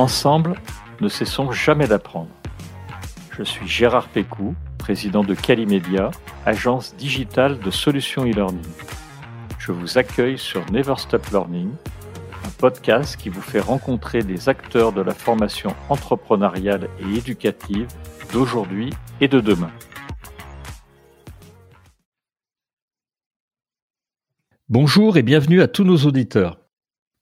Ensemble, ne cessons jamais d'apprendre. Je suis Gérard Pécou, président de Calimedia, agence digitale de solutions e-learning. Je vous accueille sur Never Stop Learning, un podcast qui vous fait rencontrer des acteurs de la formation entrepreneuriale et éducative d'aujourd'hui et de demain. Bonjour et bienvenue à tous nos auditeurs.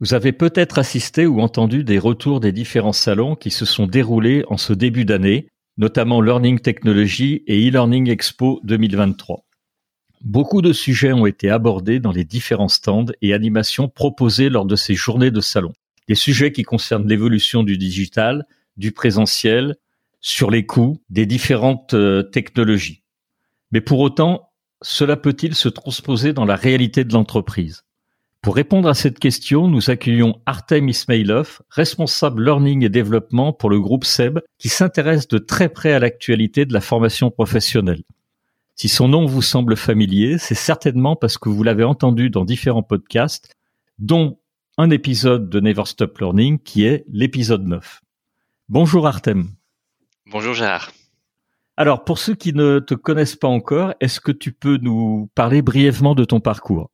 Vous avez peut-être assisté ou entendu des retours des différents salons qui se sont déroulés en ce début d'année, notamment Learning Technology et e-Learning Expo 2023. Beaucoup de sujets ont été abordés dans les différents stands et animations proposés lors de ces journées de salon. Des sujets qui concernent l'évolution du digital, du présentiel, sur les coûts des différentes euh, technologies. Mais pour autant, cela peut-il se transposer dans la réalité de l'entreprise? Pour répondre à cette question, nous accueillons Artem Ismailov, responsable learning et développement pour le groupe SEB, qui s'intéresse de très près à l'actualité de la formation professionnelle. Si son nom vous semble familier, c'est certainement parce que vous l'avez entendu dans différents podcasts, dont un épisode de Never Stop Learning qui est l'épisode 9. Bonjour Artem. Bonjour Gérard. Alors, pour ceux qui ne te connaissent pas encore, est-ce que tu peux nous parler brièvement de ton parcours?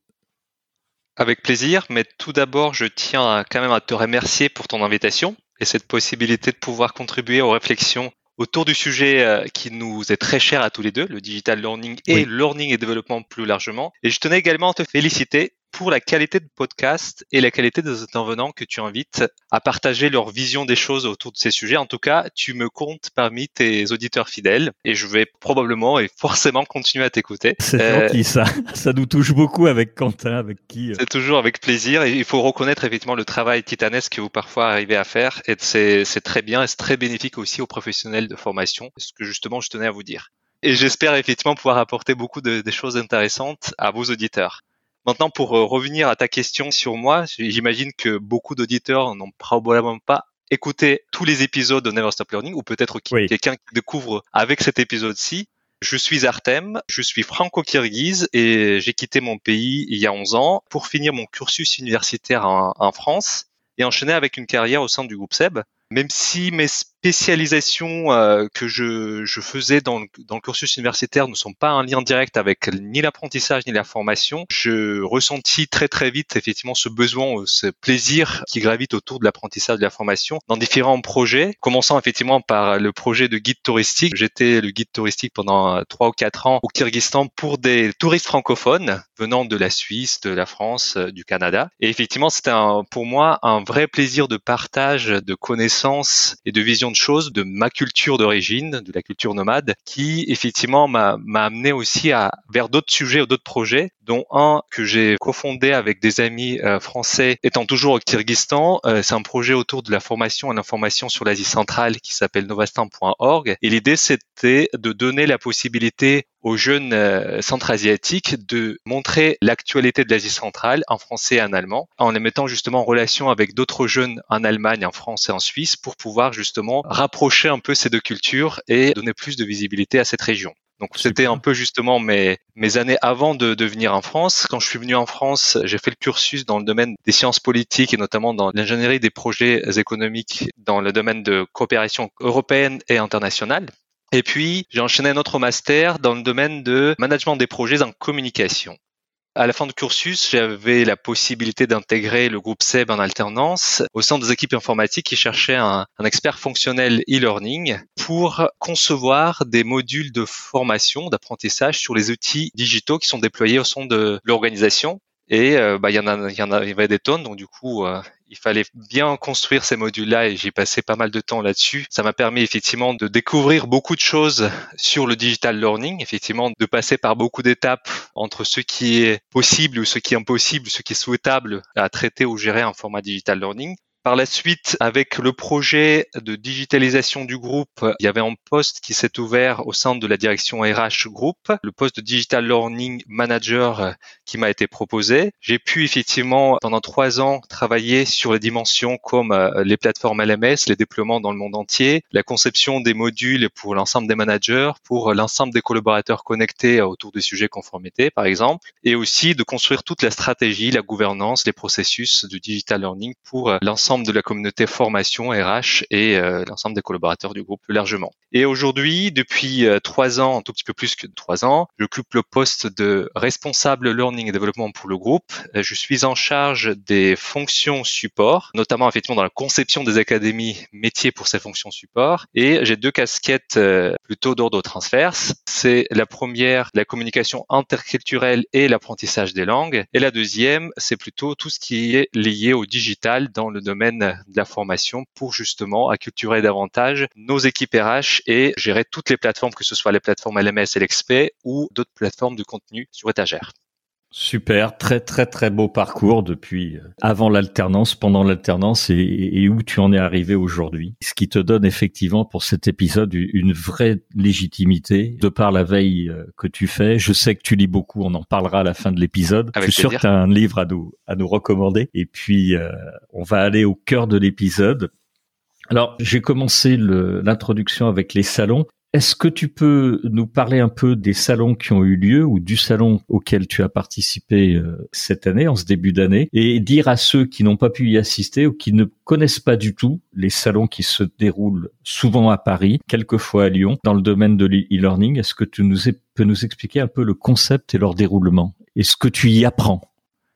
Avec plaisir, mais tout d'abord, je tiens quand même à te remercier pour ton invitation et cette possibilité de pouvoir contribuer aux réflexions autour du sujet euh, qui nous est très cher à tous les deux, le digital learning et learning et développement plus largement. Et je tenais également à te féliciter pour la qualité de podcast et la qualité des intervenants que tu invites à partager leur vision des choses autour de ces sujets. En tout cas, tu me comptes parmi tes auditeurs fidèles et je vais probablement et forcément continuer à t'écouter. C'est euh, gentil ça. Ça nous touche beaucoup avec Quentin, avec qui. Euh, c'est toujours avec plaisir et il faut reconnaître effectivement le travail titanesque que vous parfois arrivez à faire et c'est très bien et c'est très bénéfique aussi aux professionnels de formation, ce que justement je tenais à vous dire. Et j'espère effectivement pouvoir apporter beaucoup de, des choses intéressantes à vos auditeurs. Maintenant, pour euh, revenir à ta question sur moi, j'imagine que beaucoup d'auditeurs n'ont probablement pas écouté tous les épisodes de Never Stop Learning ou peut-être quelqu'un qui découvre avec cet épisode-ci. Je suis Artem, je suis franco-kirghize et j'ai quitté mon pays il y a 11 ans pour finir mon cursus universitaire en, en France et enchaîner avec une carrière au sein du groupe SEB. Même si mes spécialisations euh, que je, je faisais dans le, dans le, cursus universitaire ne sont pas un lien direct avec ni l'apprentissage ni la formation, je ressentis très très vite effectivement ce besoin, euh, ce plaisir qui gravite autour de l'apprentissage de la formation dans différents projets, commençant effectivement par le projet de guide touristique. J'étais le guide touristique pendant euh, trois ou quatre ans au Kyrgyzstan pour des touristes francophones venant de la Suisse, de la France, du Canada. Et effectivement, c'était pour moi un vrai plaisir de partage, de connaissances et de vision chose de ma culture d'origine, de la culture nomade, qui effectivement m'a amené aussi à vers d'autres sujets ou d'autres projets, dont un que j'ai cofondé avec des amis euh, français, étant toujours au Kyrgyzstan. Euh, c'est un projet autour de la formation et l'information sur l'Asie centrale qui s'appelle novastan.org. Et l'idée, c'était de donner la possibilité aux jeunes euh, centra-asiatiques de montrer l'actualité de l'Asie centrale en français et en allemand, en les mettant justement en relation avec d'autres jeunes en Allemagne, en France et en Suisse pour pouvoir justement rapprocher un peu ces deux cultures et donner plus de visibilité à cette région. Donc c'était un peu justement mes, mes années avant de, de venir en France. Quand je suis venu en France, j'ai fait le cursus dans le domaine des sciences politiques et notamment dans l'ingénierie des projets économiques dans le domaine de coopération européenne et internationale. Et puis, j'ai enchaîné un autre master dans le domaine de management des projets en communication. À la fin du cursus, j'avais la possibilité d'intégrer le groupe SEB en alternance au sein des équipes informatiques qui cherchaient un, un expert fonctionnel e-learning pour concevoir des modules de formation, d'apprentissage sur les outils digitaux qui sont déployés au sein de l'organisation. Et euh, bah, il y en a, y en avait des tonnes, donc du coup, euh, il fallait bien construire ces modules-là et j'ai passé pas mal de temps là-dessus. Ça m'a permis effectivement de découvrir beaucoup de choses sur le digital learning, effectivement de passer par beaucoup d'étapes entre ce qui est possible ou ce qui est impossible, ce qui est souhaitable à traiter ou gérer en format digital learning. Par la suite, avec le projet de digitalisation du groupe, il y avait un poste qui s'est ouvert au sein de la direction RH Group, le poste de Digital Learning Manager qui m'a été proposé. J'ai pu effectivement, pendant trois ans, travailler sur les dimensions comme euh, les plateformes LMS, les déploiements dans le monde entier, la conception des modules pour l'ensemble des managers, pour l'ensemble des collaborateurs connectés autour des sujets conformité, par exemple, et aussi de construire toute la stratégie, la gouvernance, les processus de digital learning pour l'ensemble de la communauté formation RH et euh, l'ensemble des collaborateurs du groupe plus largement. Et aujourd'hui, depuis euh, trois ans, un tout petit peu plus que trois ans, j'occupe le poste de responsable learning et développement pour le groupe. Je suis en charge des fonctions support, notamment effectivement dans la conception des académies métiers pour ces fonctions support. Et j'ai deux casquettes plutôt d'ordre transverse. C'est la première, la communication interculturelle et l'apprentissage des langues. Et la deuxième, c'est plutôt tout ce qui est lié au digital dans le domaine de la formation pour justement acculturer davantage nos équipes RH et gérer toutes les plateformes, que ce soit les plateformes LMS et l'XP ou d'autres plateformes de contenu sur étagère. Super, très très très beau parcours depuis euh, avant l'alternance, pendant l'alternance et, où tu en es arrivé aujourd'hui. Ce qui te donne effectivement pour cet épisode une vraie légitimité de par la veille euh, que tu fais. Je sais que tu lis beaucoup, on en parlera à la fin de l'épisode. Je suis sûr que tu as un livre à nous à nous recommander. Et puis euh, on va aller au cœur de l'épisode. Alors, j'ai commencé l'introduction avec les salons. Est-ce que tu peux nous parler un peu des salons qui ont eu lieu ou du salon auquel tu as participé euh, cette année, en ce début d'année, et dire à ceux qui n'ont pas pu y assister ou qui ne connaissent pas du tout les salons qui se déroulent souvent à Paris, quelquefois à Lyon, dans le domaine de l'e-learning, est-ce que tu peux nous expliquer un peu le concept et leur déroulement? Et ce que tu y apprends?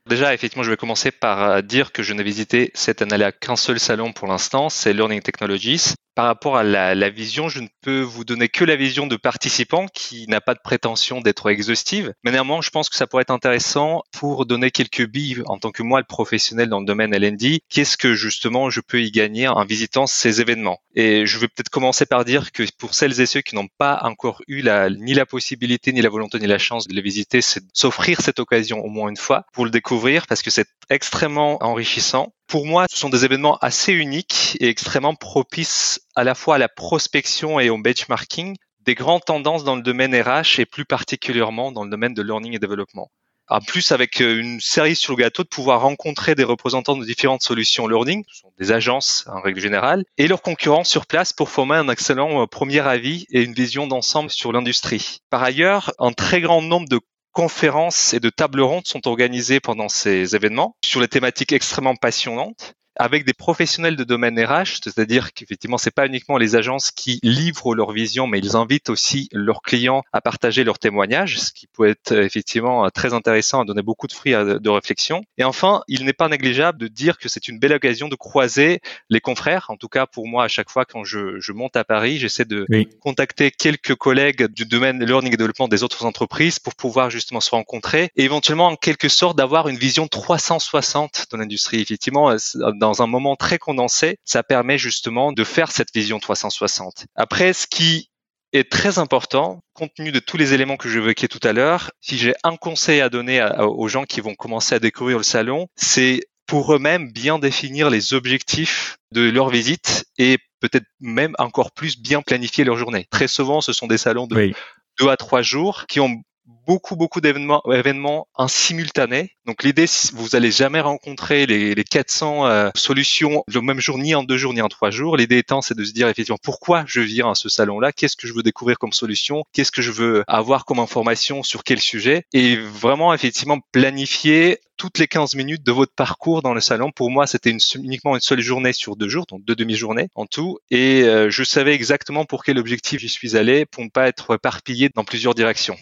Déjà, effectivement, je vais commencer par euh, dire que je n'ai visité cette année-là qu'un seul salon pour l'instant, c'est Learning Technologies par rapport à la, vision, je ne peux vous donner que la vision de participants qui n'a pas de prétention d'être exhaustive. Mais néanmoins, je pense que ça pourrait être intéressant pour donner quelques billes en tant que moi, le professionnel dans le domaine LND. Qu'est-ce que justement je peux y gagner en visitant ces événements Et je vais peut-être commencer par dire que pour celles et ceux qui n'ont pas encore eu la, ni la possibilité, ni la volonté, ni la chance de les visiter, c'est s'offrir cette occasion au moins une fois pour le découvrir parce que c'est extrêmement enrichissant pour moi, ce sont des événements assez uniques et extrêmement propices à la fois à la prospection et au benchmarking des grandes tendances dans le domaine RH et plus particulièrement dans le domaine de learning et développement. En plus, avec euh, une série sur le gâteau, de pouvoir rencontrer des représentants de différentes solutions learning, des agences en règle générale, et leurs concurrents sur place pour former un excellent euh, premier avis et une vision d'ensemble sur l'industrie. Par ailleurs, un très grand nombre de conférences et de tables rondes sont organisées pendant ces événements sur les thématiques extrêmement passionnantes avec des professionnels de domaine RH, c'est-à-dire qu'effectivement, c'est pas uniquement les agences qui livrent leur vision, mais ils invitent aussi leurs clients à partager leurs témoignages, ce qui peut être effectivement très intéressant, à donner beaucoup de fruits de réflexion. Et enfin, il n'est pas négligeable de dire que c'est une belle occasion de croiser les confrères. En tout cas, pour moi, à chaque fois quand je, je monte à Paris, j'essaie de contacter quelques collègues du domaine learning et développement des autres entreprises pour pouvoir justement se rencontrer et éventuellement, en quelque sorte, d'avoir une vision 360 de l'industrie. Effectivement, dans dans un moment très condensé, ça permet justement de faire cette vision 360. Après, ce qui est très important, compte tenu de tous les éléments que j'évoquais tout à l'heure, si j'ai un conseil à donner aux gens qui vont commencer à découvrir le salon, c'est pour eux-mêmes bien définir les objectifs de leur visite et peut-être même encore plus bien planifier leur journée. Très souvent, ce sont des salons de deux à trois jours qui ont beaucoup beaucoup d'événements événements en simultané. Donc l'idée, vous allez jamais rencontrer les, les 400 euh, solutions le même jour, ni en deux jours, ni en trois jours. L'idée étant, c'est de se dire effectivement pourquoi je viens à ce salon-là, qu'est-ce que je veux découvrir comme solution, qu'est-ce que je veux avoir comme information? Sur quel sujet, et vraiment effectivement planifier toutes les 15 minutes de votre parcours dans le salon. Pour moi, c'était une, uniquement une seule journée sur deux jours, donc deux demi-journées en tout. Et euh, je savais exactement pour quel objectif j'y suis allé, pour ne pas être éparpillé dans plusieurs directions.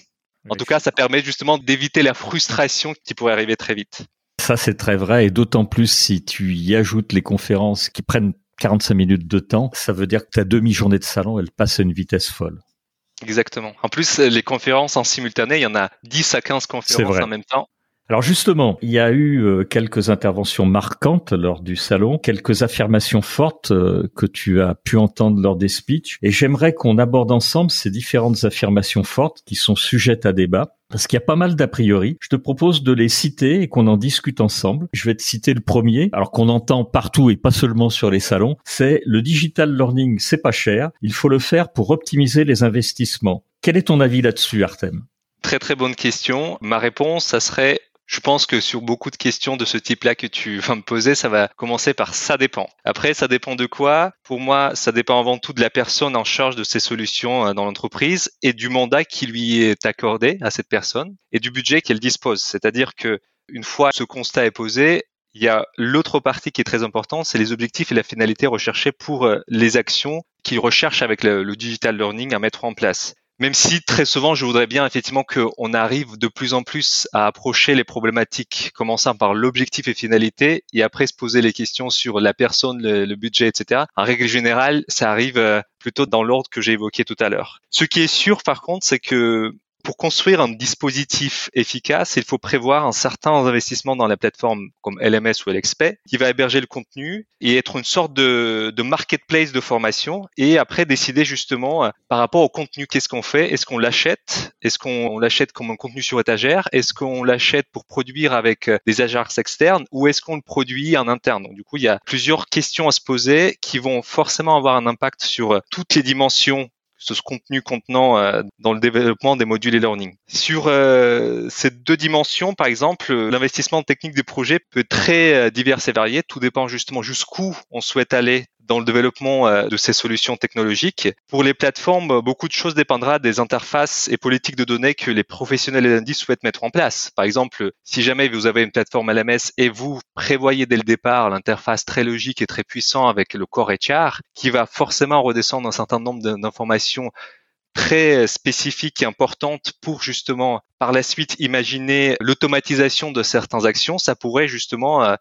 En tout cas, ça permet justement d'éviter la frustration qui pourrait arriver très vite. Ça, c'est très vrai, et d'autant plus si tu y ajoutes les conférences qui prennent 45 minutes de temps, ça veut dire que ta demi-journée de salon, elle passe à une vitesse folle. Exactement. En plus, les conférences en simultané, il y en a 10 à 15 conférences en même temps. Alors justement, il y a eu euh, quelques interventions marquantes lors du salon, quelques affirmations fortes euh, que tu as pu entendre lors des speeches, et j'aimerais qu'on aborde ensemble ces différentes affirmations fortes qui sont sujettes à débat. Parce qu'il y a pas mal d'a priori. Je te propose de les citer et qu'on en discute ensemble. Je vais te citer le premier, alors qu'on entend partout et pas seulement sur les salons. C'est le digital learning, c'est pas cher. Il faut le faire pour optimiser les investissements. Quel est ton avis là-dessus, Artem? Très très bonne question. Ma réponse, ça serait je pense que sur beaucoup de questions de ce type-là que tu vas me poser, ça va commencer par ça dépend. Après, ça dépend de quoi? Pour moi, ça dépend avant tout de la personne en charge de ces solutions euh, dans l'entreprise et du mandat qui lui est accordé à cette personne et du budget qu'elle dispose. C'est-à-dire que une fois ce constat est posé, il y a l'autre partie qui est très importante, c'est les objectifs et la finalité recherchée pour euh, les actions qu'ils recherchent avec le, digital learning à mettre en place. Même si très souvent, je voudrais bien effectivement qu'on arrive de plus en plus à approcher les problématiques, commençant par l'objectif et finalité, et après se poser les questions sur la personne, le, budget, etc. En règle générale, ça arrive euh, plutôt dans l'ordre que j'ai évoqué tout à l'heure. Ce qui est sûr, par contre, c'est que pour construire un dispositif efficace, il faut prévoir un certain investissement dans la plateforme comme LMS ou LXP qui va héberger le contenu et être une sorte de, marketplace de formation et après décider justement euh, par rapport au contenu qu'est-ce qu'on fait, est-ce qu'on l'achète, est-ce qu'on l'achète comme un contenu sur étagère, est-ce qu'on l'achète pour produire avec euh, des agences externes ou est-ce qu'on le produit en interne? Donc du coup, il y a plusieurs questions à se poser qui vont forcément avoir un impact sur euh, toutes les dimensions ce contenu contenant euh, dans le développement des modules e-learning. Sur euh, ces deux dimensions, par exemple, l'investissement technique des projets peut être très euh, divers et varié. Tout dépend justement jusqu'où on souhaite aller dans le développement euh, de ces solutions technologiques. Pour les plateformes, beaucoup de choses dépendra des interfaces et politiques de données que les professionnels et l'indice souhaitent mettre en place. Par exemple, si jamais vous avez une plateforme LMS et vous prévoyez dès le départ l'interface très logique et très puissant avec le core HR, qui va forcément redescendre un certain nombre d'informations très spécifiques et importantes pour justement par la suite imaginer l'automatisation de certaines actions, ça pourrait justement euh,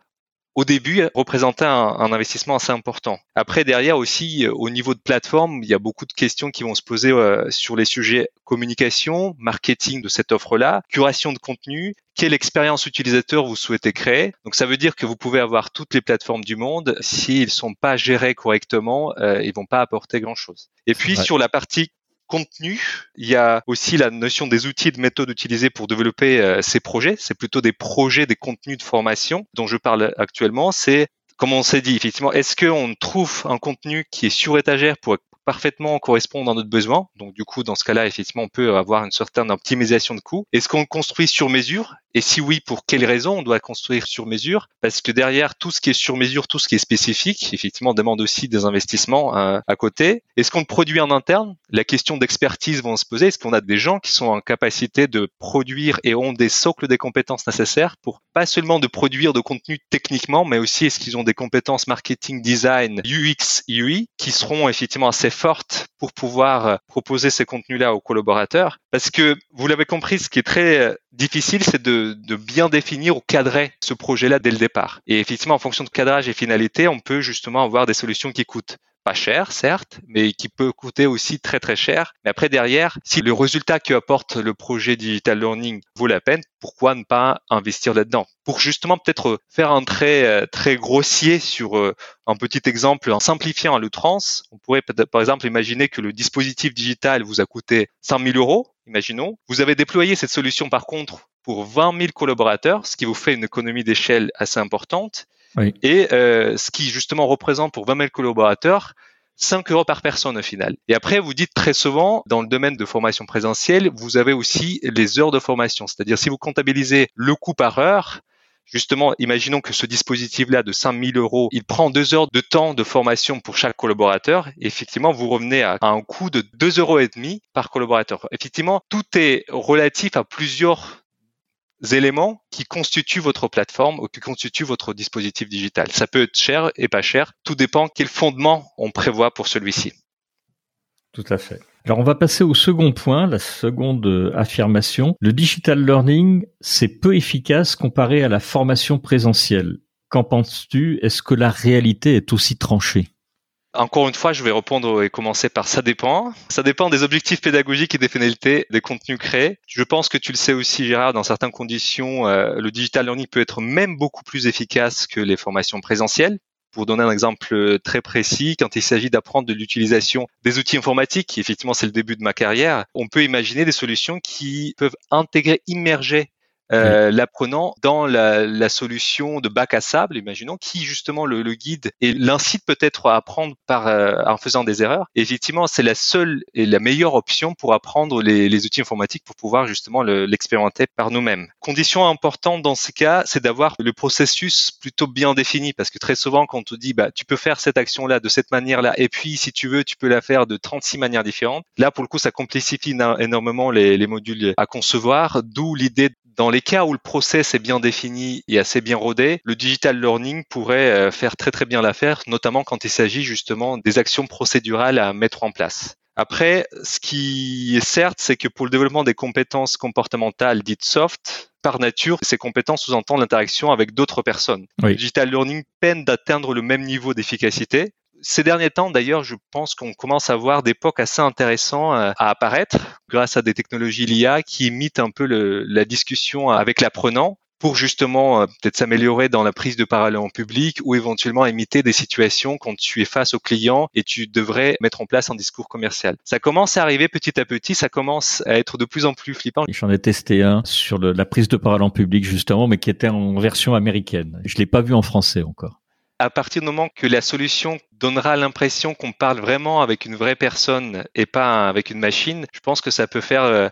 au début représentait un, investissement assez important. Après, derrière aussi, euh, au niveau de plateforme, il y a beaucoup de questions qui vont se poser euh, sur les sujets communication, marketing de cette offre-là, curation de contenu, quelle expérience utilisateur vous souhaitez créer. Donc ça veut dire que vous pouvez avoir toutes les plateformes du monde, s'ils sont pas gérés correctement, euh, ils vont pas apporter grand-chose. Et puis sur la partie contenu. Il y a aussi la notion des outils et de méthodes utilisées pour développer euh, ces projets. C'est plutôt des projets, des contenus de formation dont je parle actuellement. C'est, comme on s'est dit, effectivement, est-ce qu'on trouve un contenu qui est sur étagère pour parfaitement correspondre à notre besoin? Donc du coup, dans ce cas-là, effectivement, on peut avoir une certaine optimisation de coûts. Est-ce qu'on construit sur mesure? Et si oui, pour quelles raisons on doit construire sur mesure? Parce que derrière tout ce qui est sur mesure, tout ce qui est spécifique, effectivement, demande aussi des investissements euh, à côté. Est-ce qu'on produit en interne? La question d'expertise va se poser. Est-ce qu'on a des gens qui sont en capacité de produire et ont des socles des compétences nécessaires pour pas seulement de produire de contenu techniquement, mais aussi est-ce qu'ils ont des compétences marketing, design, UX, UI qui seront effectivement assez fortes pour pouvoir euh, proposer ces contenus-là aux collaborateurs? Parce que vous l'avez compris, ce qui est très euh, difficile, c'est de, de, bien définir ou cadrer ce projet-là dès le départ. Et effectivement, en fonction de cadrage et finalité, on peut justement avoir des solutions qui coûtent pas cher, certes, mais qui peut coûter aussi très très cher. Mais après derrière, si le résultat que apporte le projet digital learning vaut la peine, pourquoi ne pas investir là-dedans? Pour justement peut-être faire un trait euh, très grossier sur euh, un petit exemple en simplifiant à l'outrance, on pourrait par exemple imaginer que le dispositif digital vous a coûté 100 000 euros, imaginons. Vous avez déployé cette solution par contre pour 20 000 collaborateurs, ce qui vous fait une économie d'échelle assez importante. Et euh, ce qui justement représente pour 20 000 collaborateurs 5 euros par personne au final. Et après, vous dites très souvent, dans le domaine de formation présentielle, vous avez aussi les heures de formation. C'est-à-dire, si vous comptabilisez le coût par heure, justement, imaginons que ce dispositif-là de 5 000 euros, il prend deux heures de temps de formation pour chaque collaborateur. effectivement, vous revenez à, un coût de 2 euros et demi par collaborateur. Effectivement, tout est relatif à plusieurs éléments qui constituent votre plateforme ou qui constituent votre dispositif digital. Ça peut être cher et pas cher. Tout dépend quel fondement on prévoit pour celui-ci. Tout à fait. Alors on va passer au second point, la seconde affirmation. Le digital learning, c'est peu efficace comparé à la formation présentielle. Qu'en penses-tu? Est-ce que la réalité est aussi tranchée? Encore une fois, je vais répondre et commencer par ça dépend. Ça dépend des objectifs pédagogiques et des finalités des contenus créés. Je pense que tu le sais aussi, Gérard, dans certaines conditions, euh, le digital learning peut être même beaucoup plus efficace que les formations présentielles. Pour donner un exemple très précis, quand il s'agit d'apprendre de l'utilisation des outils informatiques, effectivement c'est le début de ma carrière, on peut imaginer des solutions qui peuvent intégrer, immerger euh, l'apprenant dans la, la, solution de bac à sable, imaginons, qui justement le, le guide et l'incite peut-être à apprendre par euh, en faisant des erreurs. Effectivement, c'est la seule et la meilleure option pour apprendre les, les outils informatiques pour pouvoir justement l'expérimenter par nous-mêmes. Condition importante dans ce cas, c'est d'avoir le processus plutôt bien défini, parce que très souvent, quand on te dit, bah, tu peux faire cette action-là de cette manière-là, et puis si tu veux, tu peux la faire de 36 manières différentes. Là, pour le coup, ça complexifie énormément les, les modules à concevoir, d'où l'idée Dans les cas où le process est bien défini et assez bien rodé, le digital learning pourrait euh, faire très très bien l'affaire, notamment quand il s'agit justement des actions procédurales à mettre en place. Après, ce qui est certes, c'est que pour le développement des compétences comportementales dites soft, par nature, ces compétences sous-entendent l'interaction avec d'autres personnes. Le digital learning peine d'atteindre le même niveau d'efficacité. Ces derniers temps, d'ailleurs, je pense qu'on commence à voir des POC assez intéressants euh, à apparaître grâce à des technologies LIA qui imitent un peu le, la discussion avec l'apprenant pour justement euh, peut-être s'améliorer dans la prise de parole en public ou éventuellement imiter des situations quand tu es face au client et tu devrais mettre en place un discours commercial. Ça commence à arriver petit à petit, ça commence à être de plus en plus flippant. J'en ai testé un sur la prise de parole en public justement, mais qui était en version américaine. Je l'ai pas vu en français encore à partir du moment que la solution donnera l'impression qu'on parle vraiment avec une vraie personne et pas avec une machine, je pense que ça peut faire euh,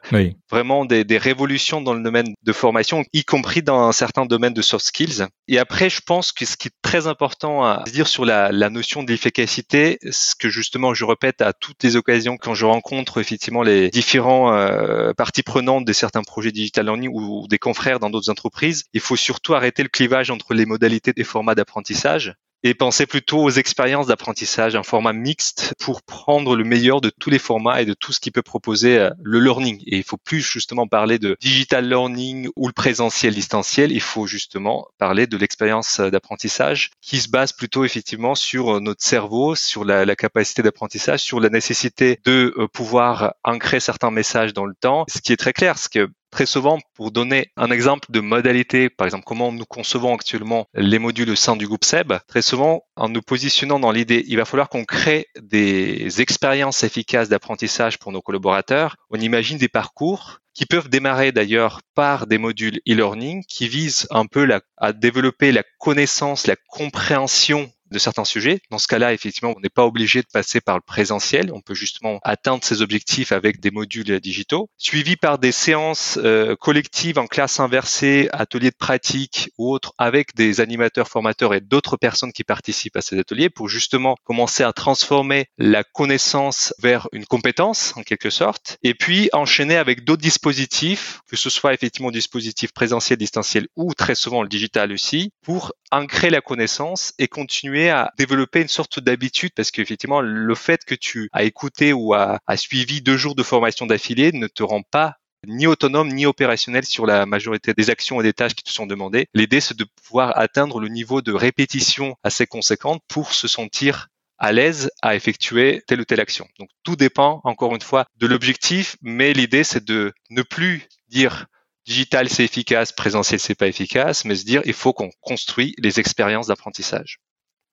vraiment des, des, révolutions dans le domaine de formation, y compris dans un certain domaine de soft skills. Et après, je pense que ce qui est très important à dire sur la, la notion d'efficacité, ce que justement je répète à toutes les occasions quand je rencontre effectivement les différents euh, parties prenantes de certains projets digital learning ou des confrères dans d'autres entreprises, il faut surtout arrêter le clivage entre les modalités des formats d'apprentissage et penser plutôt aux expériences d'apprentissage, un format mixte pour prendre le meilleur de tous les formats et de tout ce qui peut proposer euh, le learning. Et il faut plus justement parler de digital learning ou le présentiel distanciel, il faut justement parler de l'expérience d'apprentissage qui se base plutôt effectivement sur euh, notre cerveau, sur la, capacité d'apprentissage, sur la nécessité de euh, pouvoir ancrer certains messages dans le temps. Ce qui est très clair, c'est que Très souvent, pour donner un exemple de modalité, par exemple comment nous concevons actuellement les modules au sein du groupe SEB, très souvent, en nous positionnant dans l'idée, il va falloir qu'on crée des expériences efficaces d'apprentissage pour nos collaborateurs. On imagine des parcours qui peuvent démarrer d'ailleurs par des modules e-learning qui visent un peu à développer la connaissance, la compréhension de certains sujets. Dans ce cas-là, effectivement, on n'est pas obligé de passer par le présentiel. On peut justement atteindre ses objectifs avec des modules digitaux, suivis par des séances euh, collectives en classe inversée, ateliers de pratique ou autres, avec des animateurs, formateurs et d'autres personnes qui participent à ces ateliers pour justement commencer à transformer la connaissance vers une compétence en quelque sorte, et puis enchaîner avec d'autres dispositifs, que ce soit effectivement dispositifs présentiels, distanciels ou très souvent le digital aussi, pour ancrer la connaissance et continuer à développer une sorte d'habitude parce qu'effectivement, le fait que tu as écouté ou as, suivi deux jours de formation d'affilée ne te rend pas ni autonome ni opérationnel sur la majorité des actions et des tâches qui te sont demandées. L'idée, c'est de pouvoir atteindre le niveau de répétition assez conséquente pour se sentir à l'aise à effectuer telle ou telle action. Donc tout dépend encore une fois de l'objectif, mais l'idée c'est de ne plus dire digital c'est efficace, présentiel c'est pas efficace, mais se dire il faut qu'on construit les expériences d'apprentissage.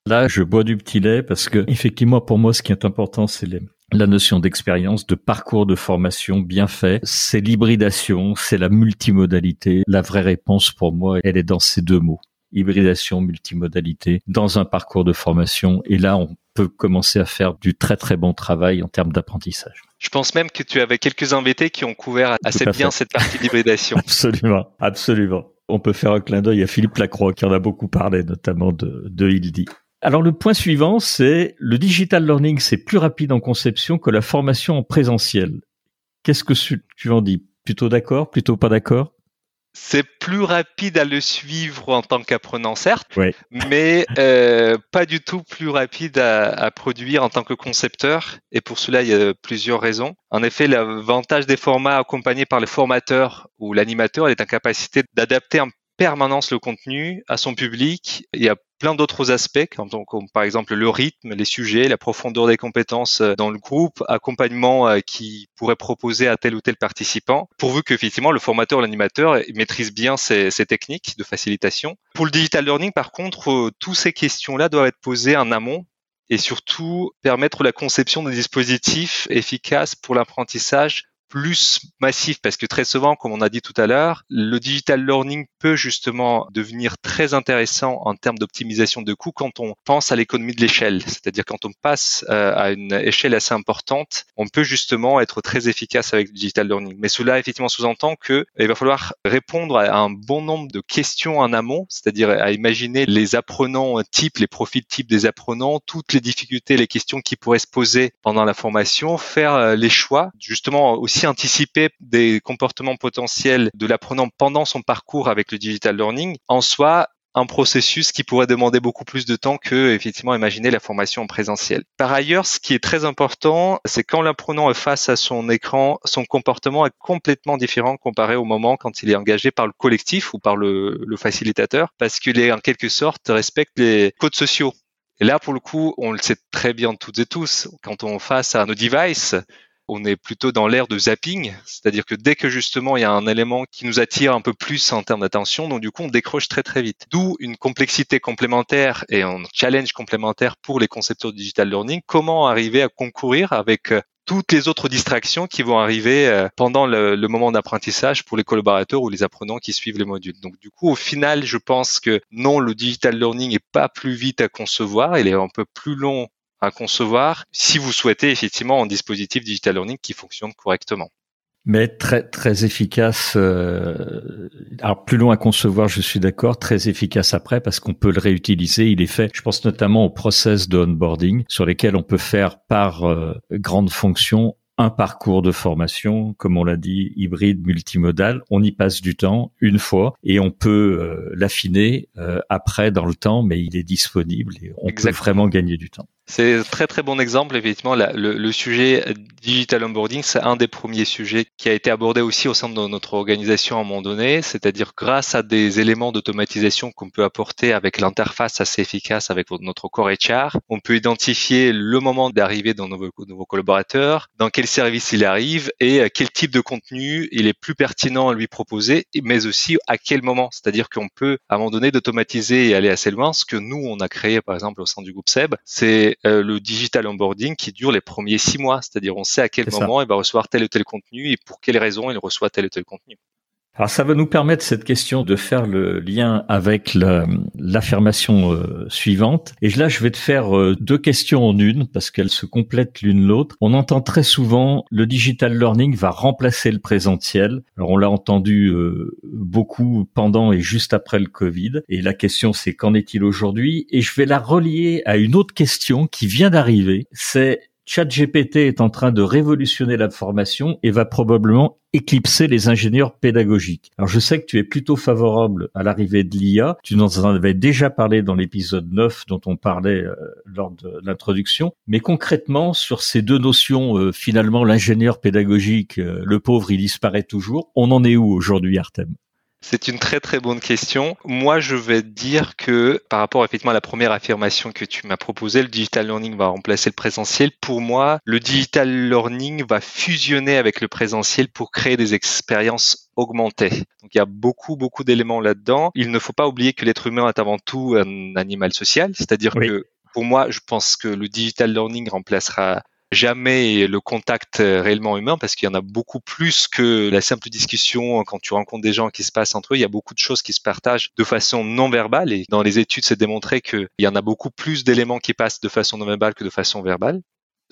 Là, je bois du petit lait parce que, effectivement, pour moi, ce qui est important, c'est la notion d'expérience, de parcours de formation bien fait. C'est l'hybridation, c'est la multimodalité. La vraie réponse pour moi, elle est dans ces deux mots. Hybridation, multimodalité, dans un parcours de formation. Et là, on peut commencer à faire du très très bon travail en termes d'apprentissage. Je pense même que tu avais quelques invités qui ont couvert assez bien cette partie d'hybridation. absolument, absolument. On peut faire un clin d'œil à Philippe Lacroix qui en a beaucoup parlé, notamment de, de Hildy. Alors le point suivant, c'est le digital learning, c'est plus rapide en conception que la formation en présentiel. Qu'est-ce que tu en dis? Plutôt d'accord Plutôt pas d'accord? C'est plus rapide à le suivre en tant qu'apprenant, certes, mais euh, pas du tout plus rapide à, à, produire en tant que concepteur. Et pour cela, il y a plusieurs raisons. En effet, l'avantage des formats accompagnés par le formateur ou l'animateur est en capacité d'adapter en permanence le contenu à son public. Y a plein d'autres aspects, comme, par exemple le rythme, les sujets, la profondeur des compétences euh, dans le groupe, accompagnement euh, qui pourrait proposer à tel ou tel participant, pourvu qu'effectivement le formateur, l'animateur maîtrise bien ces, ces, techniques de facilitation. Pour le digital learning, par contre, euh, toutes ces questions-là doivent être posées en amont et surtout permettre la conception de dispositifs efficaces pour l'apprentissage plus massif parce que très souvent, comme on a dit tout à l'heure, le digital learning peut justement devenir très intéressant en termes d'optimisation de coûts quand on pense à l'économie de l'échelle. C'est-à-dire quand on passe euh, à une échelle assez importante, on peut justement être très efficace avec le digital learning. Mais cela effectivement sous-entend que il va falloir répondre à un bon nombre de questions en amont, c'est-à-dire à imaginer les apprenants types, les profils types des apprenants, toutes les difficultés, les questions qui pourraient se poser pendant la formation, faire euh, les choix, justement aussi anticiper des comportements potentiels de l'apprenant pendant son parcours avec le digital learning. En soi, un processus qui pourrait demander beaucoup plus de temps que effectivement imaginer la formation en présentiel. Par ailleurs, ce qui est très important, c'est quand l'apprenant est face à son écran, son comportement est complètement différent comparé au moment quand il est engagé par le collectif ou par le, le facilitateur, parce qu'il est en quelque sorte respecte les codes sociaux. Et là, pour le coup, on le sait très bien toutes et tous, quand on face à nos devices, on est plutôt dans l'ère de zapping, c'est-à-dire que dès que justement il y a un élément qui nous attire un peu plus en termes d'attention, donc du coup on décroche très très vite. D'où une complexité complémentaire et un challenge complémentaire pour les concepteurs de digital learning. Comment arriver à concourir avec euh, toutes les autres distractions qui vont arriver euh, pendant le, moment d'apprentissage pour les collaborateurs ou les apprenants qui suivent les modules. Donc du coup, au final, je pense que non, le digital learning n'est pas plus vite à concevoir, il est un peu plus long à concevoir si vous souhaitez effectivement un dispositif digital learning qui fonctionne correctement. Mais très très efficace. Euh, alors plus loin à concevoir, je suis d'accord. Très efficace après parce qu'on peut le réutiliser. Il est fait. Je pense notamment au process de onboarding sur lesquels on peut faire par euh, grande fonction un parcours de formation, comme on l'a dit, hybride, multimodal. On y passe du temps une fois et on peut euh, l'affiner après dans le temps, mais il est disponible et on peut vraiment gagner du temps. C'est un très très bon exemple, effectivement. le, sujet digital onboarding, c'est un des premiers sujets qui a été abordé aussi au sein de notre organisation à un moment donné, c'est-à-dire grâce à des éléments d'automatisation qu'on peut apporter avec l'interface assez efficace avec notre core HR, on peut identifier le moment d'arrivée de nos nouveaux collaborateurs, dans quel service il arrive et quel type de contenu il est plus pertinent à lui proposer, mais aussi à quel moment. C'est-à-dire qu'on peut à un moment donné d'automatiser et aller assez loin. Ce que nous, on a créé par exemple au sein du groupe SEB, c'est euh, le digital onboarding qui dure les premiers six mois. C'est-à-dire on sait à quel moment il va recevoir tel ou tel contenu et pour quelles raisons il reçoit tel ou tel contenu. Alors ça va nous permettre cette question de faire le lien avec l'affirmation euh, suivante. Et là, je vais te faire euh, deux questions en une parce qu'elles se complètent l'une l'autre. On entend très souvent le digital learning va remplacer le présentiel. Alors on l'a entendu beaucoup pendant et juste après le Covid. Et la question c'est qu'en est-il aujourd'hui? Et je vais la relier à une autre question qui vient d'arriver. C'est ChatGPT est en train de révolutionner la formation et va probablement éclipser les ingénieurs pédagogiques. Alors je sais que tu es plutôt favorable à l'arrivée de l'IA, tu nous en avais déjà parlé dans l'épisode 9 dont on parlait euh, lors de l'introduction, mais concrètement sur ces deux notions, euh, finalement l'ingénieur pédagogique, euh, le pauvre, il disparaît toujours, on en est où aujourd'hui Artem? C'est une très très bonne question. Moi, je vais dire que par rapport effectivement à la première affirmation que tu m'as proposée, le digital learning va remplacer le présentiel. Pour moi, le digital learning va fusionner avec le présentiel pour créer des expériences augmentées. Donc il y a beaucoup beaucoup d'éléments là-dedans. Il ne faut pas oublier que l'être humain est avant tout un animal social, c'est-à-dire que pour moi, je pense que le digital learning remplacera jamais le contact réellement humain parce qu'il y en a beaucoup plus que la simple discussion quand tu rencontres des gens qui se passent entre eux. Il y a beaucoup de choses qui se partagent de façon non verbale et dans les études, c'est démontré qu'il y en a beaucoup plus d'éléments qui passent de façon non verbale que de façon verbale.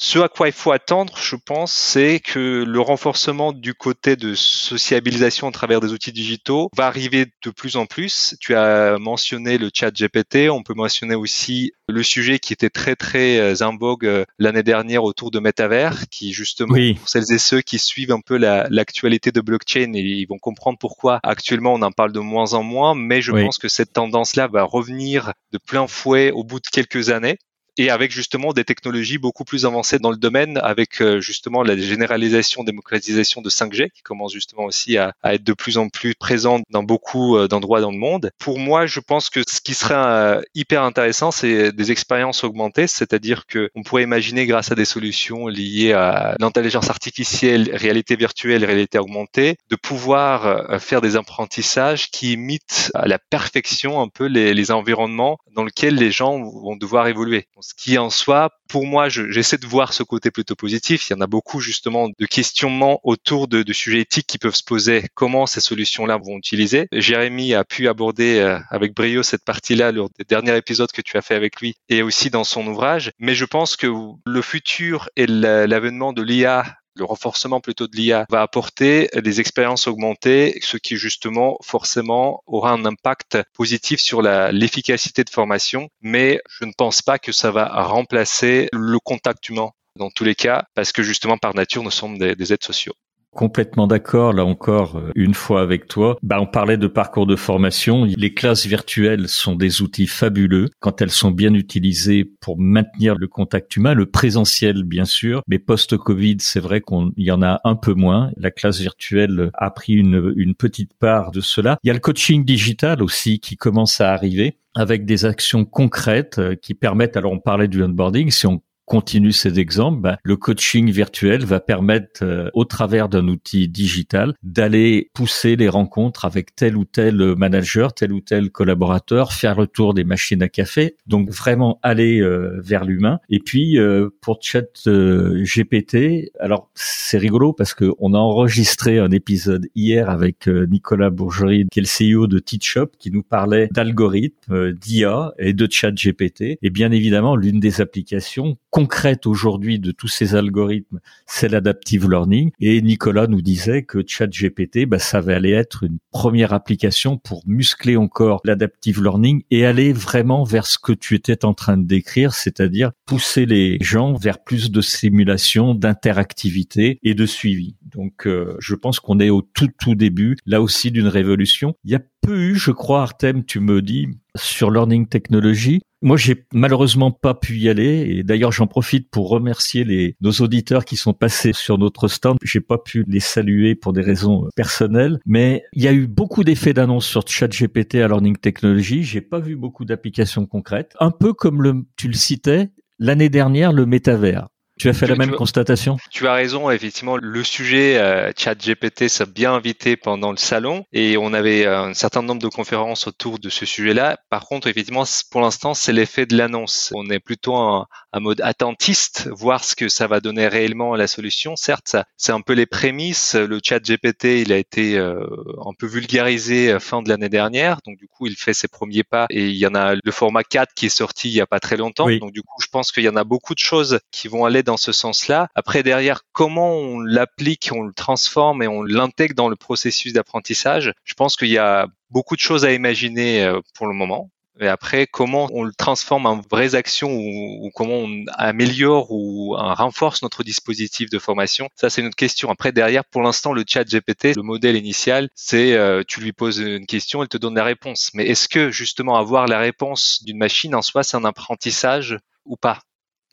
Ce à quoi il faut attendre, je pense, c'est que le renforcement du côté de sociabilisation à travers des outils digitaux va arriver de plus en plus. Tu as mentionné le chat GPT, on peut mentionner aussi le sujet qui était très très euh, en vogue euh, l'année dernière autour de Metaverse, qui justement, pour celles et ceux qui suivent un peu l'actualité de blockchain, ils vont comprendre pourquoi actuellement on en parle de moins en moins, mais je pense que cette tendance-là va revenir de plein fouet au bout de quelques années et avec justement des technologies beaucoup plus avancées dans le domaine, avec euh, justement la généralisation, démocratisation de 5G qui commence justement aussi à, être de plus en plus présente dans beaucoup euh, d'endroits dans le monde. Pour moi, je pense que ce qui serait euh, hyper intéressant, c'est des expériences augmentées, c'est-à-dire que on pourrait imaginer grâce à des solutions liées à l'intelligence artificielle, réalité virtuelle, réalité augmentée, de pouvoir faire des apprentissages qui imitent à la perfection un peu les, les environnements dans lesquels les gens vont devoir évoluer Ce qui en soi, pour moi, j'essaie de voir ce côté plutôt positif. Il y en a beaucoup justement de questionnements autour de, de sujets éthiques qui peuvent se poser. Comment ces solutions-là vont utiliser? Jérémy a pu aborder euh, avec brio cette partie-là lors des derniers épisodes que tu as fait avec lui et aussi dans son ouvrage. Mais je pense que le futur et l'avènement de l'IA le renforcement plutôt de l'IA va apporter des expériences augmentées, ce qui justement forcément aura un impact positif sur l'efficacité de formation, mais je ne pense pas que ça va remplacer le contact humain dans tous les cas, parce que justement par nature nous sommes des aides sociaux. Complètement d'accord, là encore, euh, une fois avec toi. Bah, on parlait de parcours de formation. Les classes virtuelles sont des outils fabuleux quand elles sont bien utilisées pour maintenir le contact humain, le présentiel bien sûr, mais post-Covid, c'est vrai qu'il y en a un peu moins. La classe virtuelle a pris une, une petite part de cela. Il y a le coaching digital aussi qui commence à arriver avec des actions concrètes euh, qui permettent, alors on parlait du onboarding, si on continue ces exemples, ben, le coaching virtuel va permettre, euh, au travers d'un outil digital, d'aller pousser les rencontres avec tel ou tel manager, tel ou tel collaborateur, faire le tour des machines à café, donc vraiment aller euh, vers l'humain. Et puis euh, pour Chat GPT, alors c'est rigolo parce que on a enregistré un épisode hier avec Nicolas Bourgerie, qui est le CEO de TeachUp, qui nous parlait d'algorithmes, d'IA et de Chat GPT. Et bien évidemment, l'une des applications concrète aujourd'hui de tous ces algorithmes, c'est l'adaptive learning. Et Nicolas nous disait que ChatGPT, bah, ça va aller être une première application pour muscler encore l'adaptive learning et aller vraiment vers ce que tu étais en train de décrire, c'est-à-dire pousser les gens vers plus de simulation, d'interactivité et de suivi. Donc, euh, je pense qu'on est au tout tout début, là aussi, d'une révolution. Il y a peu eu, je crois, Artem, tu me dis, sur Learning Technology. Moi, j'ai malheureusement pas pu y aller. Et d'ailleurs, j'en profite pour remercier les, nos auditeurs qui sont passés sur notre stand. J'ai pas pu les saluer pour des raisons personnelles. Mais il y a eu beaucoup d'effets d'annonce sur ChatGPT à Learning Technology. J'ai pas vu beaucoup d'applications concrètes. Un peu comme le, tu le citais, l'année dernière, le métavers. Tu as fait la même constatation Tu as raison, effectivement, le sujet euh, chat GPT s'est bien invité pendant le salon et on avait euh, un certain nombre de conférences autour de ce sujet-là. Par contre, effectivement, pour l'instant, c'est l'effet de l'annonce. On est plutôt en, mode attentiste, voir ce que ça va donner réellement à la solution. Certes, c'est un peu les prémices. Le chat GPT, il a été euh, un peu vulgarisé euh, fin de l'année dernière, donc du coup, il fait ses premiers pas et il y en a le format 4 qui est sorti il y a pas très longtemps. Donc du coup, je pense qu'il y en a beaucoup de choses qui vont aller dans ce sens-là. Après, derrière, comment on l'applique, on le transforme et on l'intègre dans le processus d'apprentissage, je pense qu'il y a beaucoup de choses à imaginer euh, pour le moment. Et après, comment on le transforme en vraies actions ou, comment on améliore ou renforce notre dispositif de formation, ça c'est une autre question. Après, derrière, pour l'instant, le chat GPT, le modèle initial, c'est euh, tu lui poses une question, elle te donne la réponse. Mais est-ce que justement avoir la réponse d'une machine en soi, c'est un apprentissage ou pas?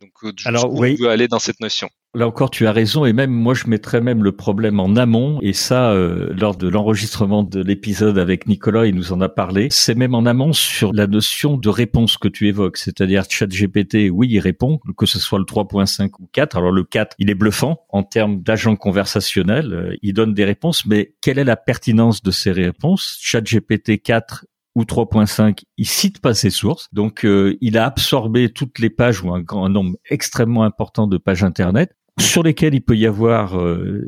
Donc, euh, Alors, oui. veut aller dans cette notion. Là encore, tu as raison, et même moi, je mettrais même le problème en amont, et ça, euh, lors de l'enregistrement de l'épisode avec Nicolas, il nous en a parlé. C'est même en amont sur la notion de réponse que tu évoques, c'est-à-dire ChatGPT, oui, il répond, que ce soit le 3.5 ou 4. Alors le 4, il est bluffant en termes d'agent conversationnel, euh, il donne des réponses, mais quelle est la pertinence de ces réponses? ChatGPT 4 ou 3.5, il cite pas ses sources. Donc, euh, il a absorbé toutes les pages ou un, grand, nombre extrêmement important de pages Internet sur lesquelles il peut y avoir euh,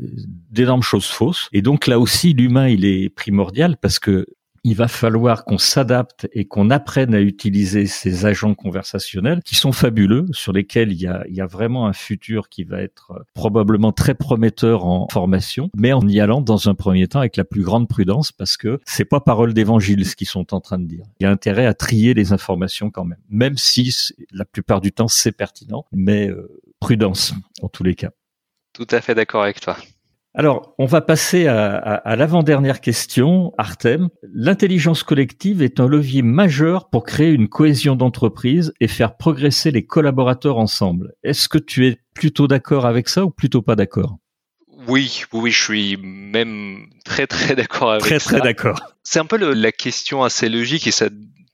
d'énormes choses fausses. Et donc là aussi, l'humain, il est primordial parce que il va falloir qu'on s'adapte et qu'on apprenne à utiliser ces agents conversationnels qui sont fabuleux, sur lesquels il y a, il y a vraiment un futur qui va être euh, probablement très prometteur en formation, mais en y allant dans un premier temps avec la plus grande prudence parce que c'est pas parole d'évangile ce qu'ils sont en train de dire. Il y a intérêt à trier les informations quand même, même si la plupart du temps c'est pertinent, mais euh, prudence en tous les cas. Tout à fait d'accord avec toi. Alors, on va passer à, l'avant-dernière question, Artem. L'intelligence collective est un levier majeur pour créer une cohésion d'entreprise et faire progresser les collaborateurs ensemble. Est-ce que tu es plutôt d'accord avec ça ou plutôt pas d'accord? Oui, oui, je suis même très très d'accord avec ça. Très très d'accord. C'est un peu la question assez logique et ça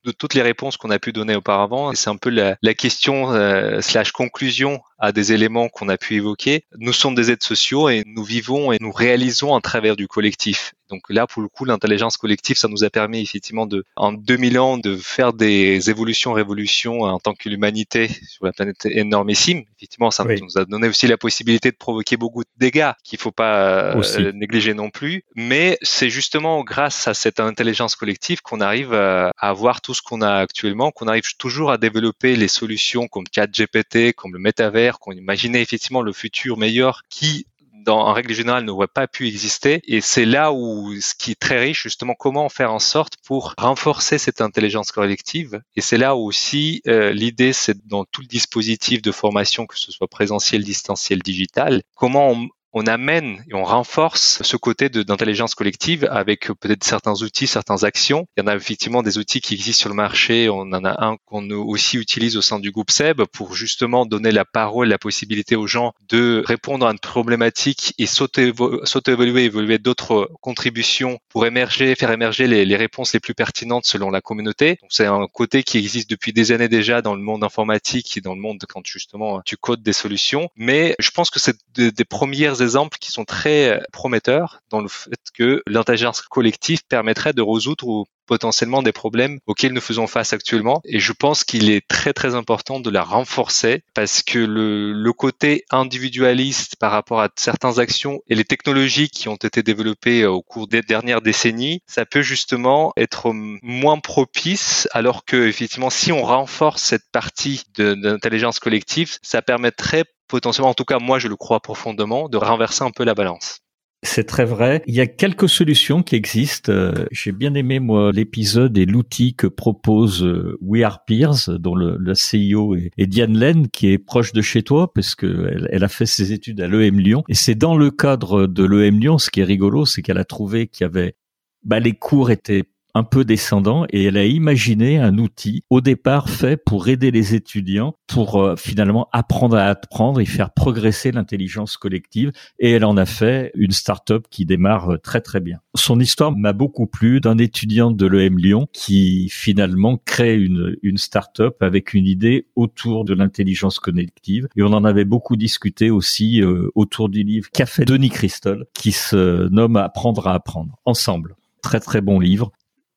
de toutes les réponses qu'on a pu donner auparavant. C'est un peu la, question euh, slash conclusion à des éléments qu'on a pu évoquer. Nous sommes des êtres sociaux et nous vivons et nous réalisons à travers du collectif. Donc là, pour le coup, l'intelligence collective, ça nous a permis effectivement de, en 2000 ans, de faire des évolutions, révolutions en tant que l'humanité sur la planète énormissime. Effectivement, ça nous a donné aussi la possibilité de provoquer beaucoup de dégâts qu'il faut pas euh, négliger non plus. Mais c'est justement grâce à cette intelligence collective qu'on arrive à, avoir tout ce qu'on a actuellement, qu'on arrive toujours à développer les solutions comme ChatGPT, comme le métavers, qu'on imaginait effectivement le futur meilleur qui dans, en règle générale, n'aurait pas pu exister. Et c'est là où ce qui est très riche, justement, comment faire en sorte pour renforcer cette intelligence collective. Et c'est là aussi euh, l'idée, c'est dans tout le dispositif de formation, que ce soit présentiel, distanciel, digital, comment on, on amène et on renforce ce côté d'intelligence collective avec peut-être certains outils, certaines actions. Il y en a effectivement des outils qui existent sur le marché. On en a un qu'on aussi utilise au sein du groupe SEB pour justement donner la parole, la possibilité aux gens de répondre à une problématique et s'auto-évoluer, évoluer d'autres contributions pour émerger, faire émerger les, réponses les plus pertinentes selon la communauté. C'est un côté qui existe depuis des années déjà dans le monde informatique et dans le monde quand justement tu codes des solutions. Mais je pense que c'est des, des premières exemples qui sont très euh, prometteurs dans le fait que l'intelligence collective permettrait de résoudre potentiellement des problèmes auxquels nous faisons face actuellement. Et je pense qu'il est très très important de la renforcer parce que le, le, côté individualiste par rapport à certaines actions et les technologies qui ont été développées euh, au cours des dernières décennies, ça peut justement être moins propice alors que effectivement si on renforce cette partie d'intelligence collective, ça permettrait potentiellement, en tout cas moi je le crois profondément, de renverser un peu la balance. C'est très vrai. Il y a quelques solutions qui existent. Euh, j'ai bien aimé moi l'épisode et l'outil que propose euh, We Are Peers, dont le, le CEO est, Diane Len, qui est proche de chez toi parce que elle, a fait ses études à l'EM Lyon. Et c'est dans le cadre de l'EM Lyon, ce qui est rigolo, c'est qu'elle a trouvé qu'il y avait bah, les cours étaient un peu descendant et elle a imaginé un outil au départ fait pour aider les étudiants pour euh, finalement apprendre à apprendre et faire progresser l'intelligence collective. Et elle en a fait une start-up qui démarre euh, très très bien. Son histoire m'a beaucoup plu d'un étudiant de l'EM Lyon qui finalement crée une, une start-up avec une idée autour de l'intelligence collective. Et on en avait beaucoup discuté aussi euh, autour du livre fait Denis Christol qui se nomme Apprendre à apprendre. Ensemble. Très très bon livre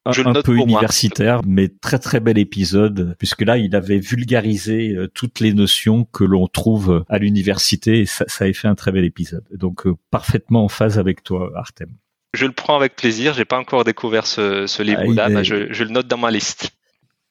un, peu universitaire, mais très très bel épisode, puisque là, il avait vulgarisé euh, toutes les notions que l'on trouve à l'université, et ça, ça avait fait un très bel épisode. Donc, euh, parfaitement en phase avec toi, Artem. Je le prends avec plaisir. J'ai pas encore découvert ce, ce livre-là, ah, mais je, je le note dans ma liste.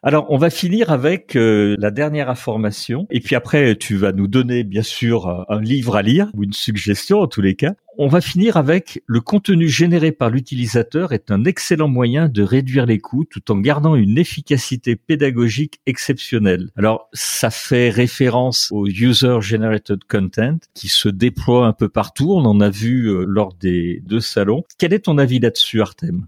Alors, on va finir avec euh, la dernière information, et puis après, tu vas nous donner, bien sûr, un livre à lire, ou une suggestion en tous les cas. On va finir avec le contenu généré par l'utilisateur est un excellent moyen de réduire les coûts tout en gardant une efficacité pédagogique exceptionnelle. Alors, ça fait référence au User Generated Content qui se déploie un peu partout. On en a vu euh, lors des deux salons. Quel est ton avis là-dessus, Artem?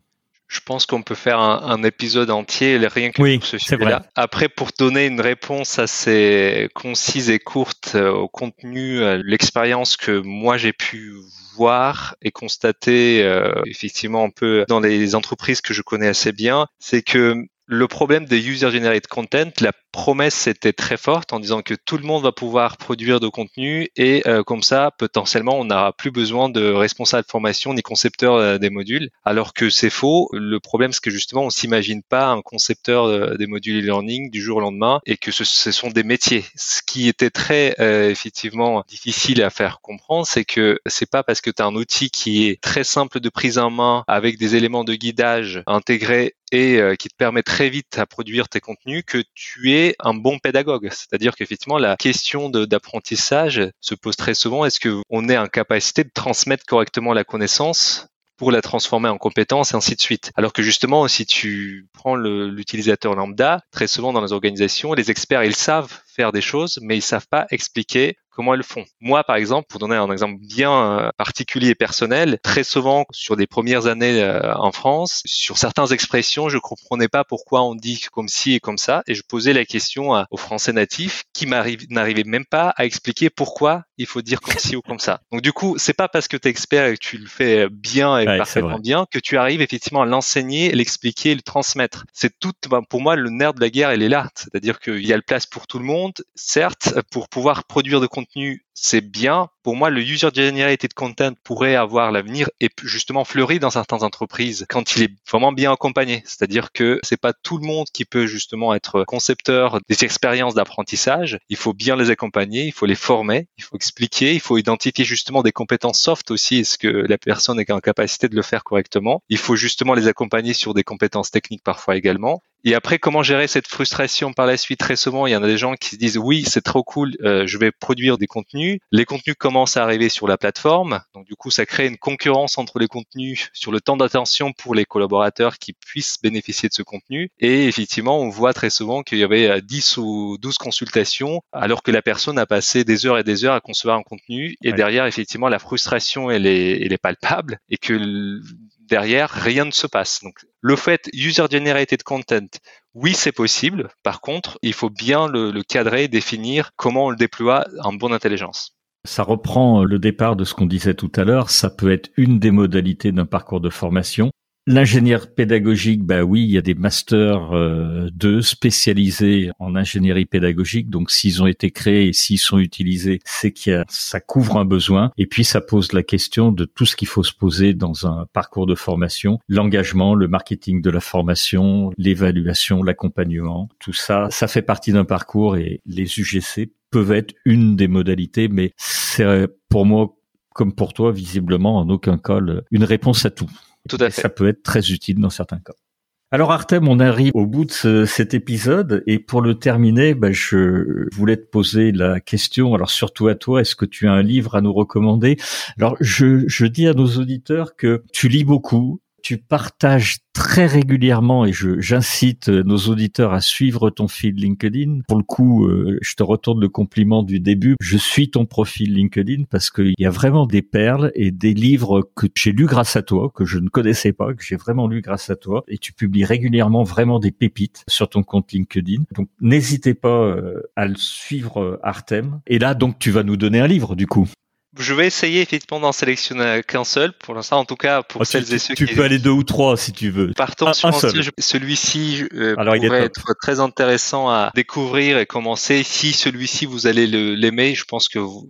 Je pense qu'on peut faire un, un, épisode entier rien que pour ce sujet-là. Après, pour donner une réponse assez concise et courte euh, au contenu, l'expérience que moi j'ai pu voir et constater euh, effectivement un peu dans les entreprises que je connais assez bien, c'est que le problème des user-generated content, la promesse était très forte en disant que tout le monde va pouvoir produire de contenu et euh, comme ça, potentiellement, on n'aura plus besoin de responsables de formation ni concepteurs euh, des modules. Alors que c'est faux. Le problème, c'est que justement, on s'imagine pas un concepteur euh, des modules e-learning du jour au lendemain et que ce, ce, sont des métiers. Ce qui était très effectivement difficile à faire comprendre, c'est que c'est pas parce que tu as un outil qui est très simple de prise en main avec des éléments de guidage intégrés et qui te permet très vite à produire tes contenus que tu es un bon pédagogue. C'est-à-dire qu'effectivement, la question d'apprentissage se pose très souvent. Est-ce qu'on est en capacité de transmettre correctement la connaissance pour la transformer en compétence et ainsi de suite? Alors que justement, si tu prends l'utilisateur lambda, très souvent dans les organisations, les experts, ils savent faire des choses, mais ils savent pas expliquer comment elles font. Moi, par exemple, pour donner un exemple bien euh, particulier et personnel, très souvent sur des premières années euh, en France, sur certaines expressions, je comprenais pas pourquoi on dit comme ci et comme ça, et je posais la question aux Français natifs qui n'arrivaient même pas à expliquer pourquoi il faut dire comme ci ou comme ça. Donc du coup, c'est pas parce que tu es expert et que tu le fais bien et parfaitement bien que tu arrives effectivement à l'enseigner, l'expliquer, le transmettre. C'est tout, ben, pour moi, le nerf de la guerre, il est là. C'est-à-dire qu'il y a le place pour tout le monde certes, pour pouvoir produire de contenu, c'est bien. Pour moi, le user generated content pourrait avoir l'avenir et justement fleurir dans certaines entreprises quand il est vraiment bien accompagné. C'est-à-dire que c'est pas tout le monde qui peut justement être concepteur des expériences d'apprentissage. Il faut bien les accompagner, il faut les former, il faut expliquer, il faut identifier justement des compétences soft aussi. Est-ce que la personne est en capacité de le faire correctement? Il faut justement les accompagner sur des compétences techniques parfois également. Et après, comment gérer cette frustration par la suite? Très souvent, il y en a des gens qui se disent oui, c'est trop cool, euh, je vais produire des contenus. Les contenus commencent à arriver sur la plateforme, donc du coup, ça crée une concurrence entre les contenus sur le temps d'attention pour les collaborateurs qui puissent bénéficier de ce contenu. Et effectivement, on voit très souvent qu'il y avait 10 euh, ou 12 consultations, alors que la personne a passé des heures et des heures à concevoir un contenu. Et derrière, effectivement, la frustration, elle est, elle est palpable et que derrière, rien ne se passe. Donc, le fait user generated content, oui, c'est possible. Par contre, il faut bien le, le cadrer, définir comment on le déploie en bonne intelligence. Ça reprend le départ de ce qu'on disait tout à l'heure. Ça peut être une des modalités d'un parcours de formation. L'ingénieur pédagogique, bah oui, il y a des masters euh, 2 spécialisés en ingénierie pédagogique. Donc, s'ils ont été créés et s'ils sont utilisés, c'est que ça couvre un besoin. Et puis, ça pose la question de tout ce qu'il faut se poser dans un parcours de formation l'engagement, le marketing de la formation, l'évaluation, l'accompagnement. Tout ça, ça fait partie d'un parcours et les UGC peuvent être une des modalités, mais c'est pour moi comme pour toi, visiblement, en aucun cas, une réponse à tout. Tout à fait. Ça peut être très utile dans certains cas. Alors Artem, on arrive au bout de cet épisode et pour le terminer, ben, je voulais te poser la question. Alors surtout à toi, est-ce que tu as un livre à nous recommander? Alors je, je dis à nos auditeurs que tu lis beaucoup, tu partages très régulièrement et j'incite nos auditeurs à suivre ton fil LinkedIn. Pour le coup, euh, je te retourne le compliment du début. Je suis ton profil LinkedIn parce qu'il y a vraiment des perles et des livres que j'ai lus grâce à toi, que je ne connaissais pas, que j'ai vraiment lu grâce à toi. Et tu publies régulièrement vraiment des pépites sur ton compte LinkedIn. Donc n'hésitez pas euh, à le suivre euh, Artem. Et là, donc, tu vas nous donner un livre du coup. Je vais essayer effectivement d'en sélectionner qu'un seul pour l'instant, en tout cas pour ah, celles et ceux tu qui. Tu peux aller deux ou trois si tu veux. Partons sur un seul. Celui-ci euh, pourrait être très intéressant à découvrir et commencer. Si celui-ci vous allez l'aimer, je pense que vous,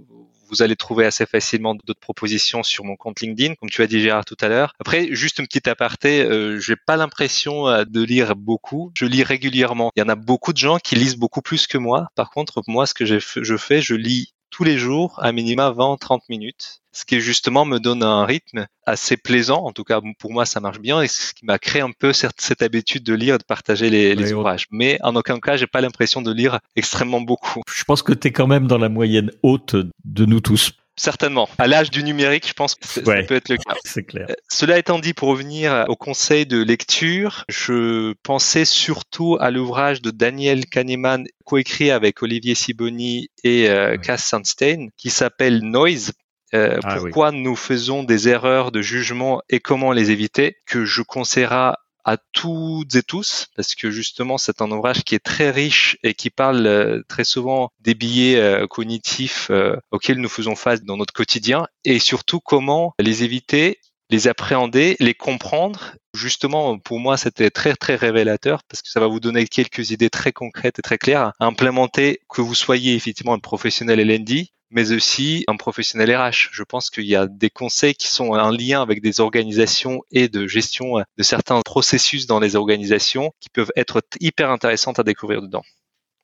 vous allez trouver assez facilement d'autres propositions sur mon compte LinkedIn, comme tu as dit Gérard tout à l'heure. Après, juste une petite aparté, euh, j'ai pas l'impression euh, de lire beaucoup. Je lis régulièrement. Il y en a beaucoup de gens qui lisent beaucoup plus que moi. Par contre, moi, ce que je fais, je lis tous les jours à minima 20-30 minutes, ce qui justement me donne un rythme assez plaisant. En tout cas, pour moi, ça marche bien et ce qui m'a créé un peu cette, cette, habitude de lire et de partager les, les ouvrages. Mais en aucun cas, j'ai pas l'impression de lire extrêmement beaucoup. Je pense que tu es quand même dans la moyenne haute de nous tous. Certainement. À l'âge du numérique, je pense que ça peut être le cas. C'est clair. Euh, cela étant dit, pour revenir au conseil de lecture, je pensais surtout à l'ouvrage de Daniel Kahneman, coécrit avec Olivier Siboni et euh, Cass Sandstein, qui s'appelle Noise. Euh, ah pourquoi nous faisons des erreurs de jugement et comment les éviter, que je conseillerais à toutes et tous, parce que justement c'est un ouvrage qui est très riche et qui parle euh, très souvent des billets euh, cognitifs euh, auxquels nous faisons face dans notre quotidien, et surtout comment les éviter, les appréhender, les comprendre. Justement, pour moi, c'était très très révélateur parce que ça va vous donner quelques idées très concrètes et très claires à implémenter, que vous soyez effectivement un professionnel LND, mais aussi un professionnel RH. Je pense qu'il y a des conseils qui sont en lien avec des organisations et de gestion de certains processus dans les organisations qui peuvent être hyper intéressantes à découvrir dedans.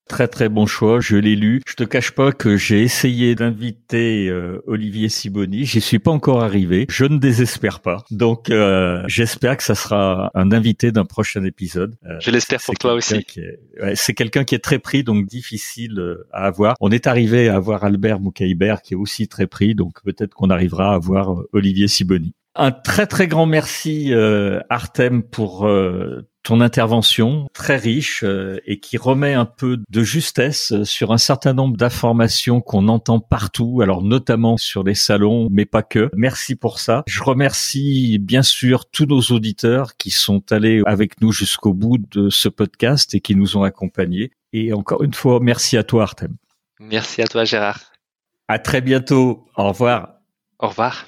Très très bon choix, je l'ai lu. Je te cache pas que j'ai essayé d'inviter euh, Olivier Siboni, j'y suis pas encore arrivé. Je ne désespère pas. Donc euh, j'espère que ça sera un invité d'un prochain épisode. Euh, je l'espère pour toi aussi. Ouais, c'est quelqu'un qui est très pris, donc difficile euh, à avoir. On est arrivé à avoir Albert Moukaïber qui est aussi très pris, donc peut-être qu'on arrivera à avoir Olivier Siboni. Un très très grand merci Artem pour ton intervention très riche euh, et qui remet un peu de justesse euh, sur un certain nombre d'informations qu'on entend partout, alors notamment sur les salons, mais pas que. Merci pour ça. Je remercie bien sûr tous nos auditeurs qui sont allés avec nous jusqu'au bout de ce podcast et qui nous ont accompagnés. Et encore une fois, merci à toi Artem. Merci à toi Gérard. À très bientôt. Au revoir. Au revoir.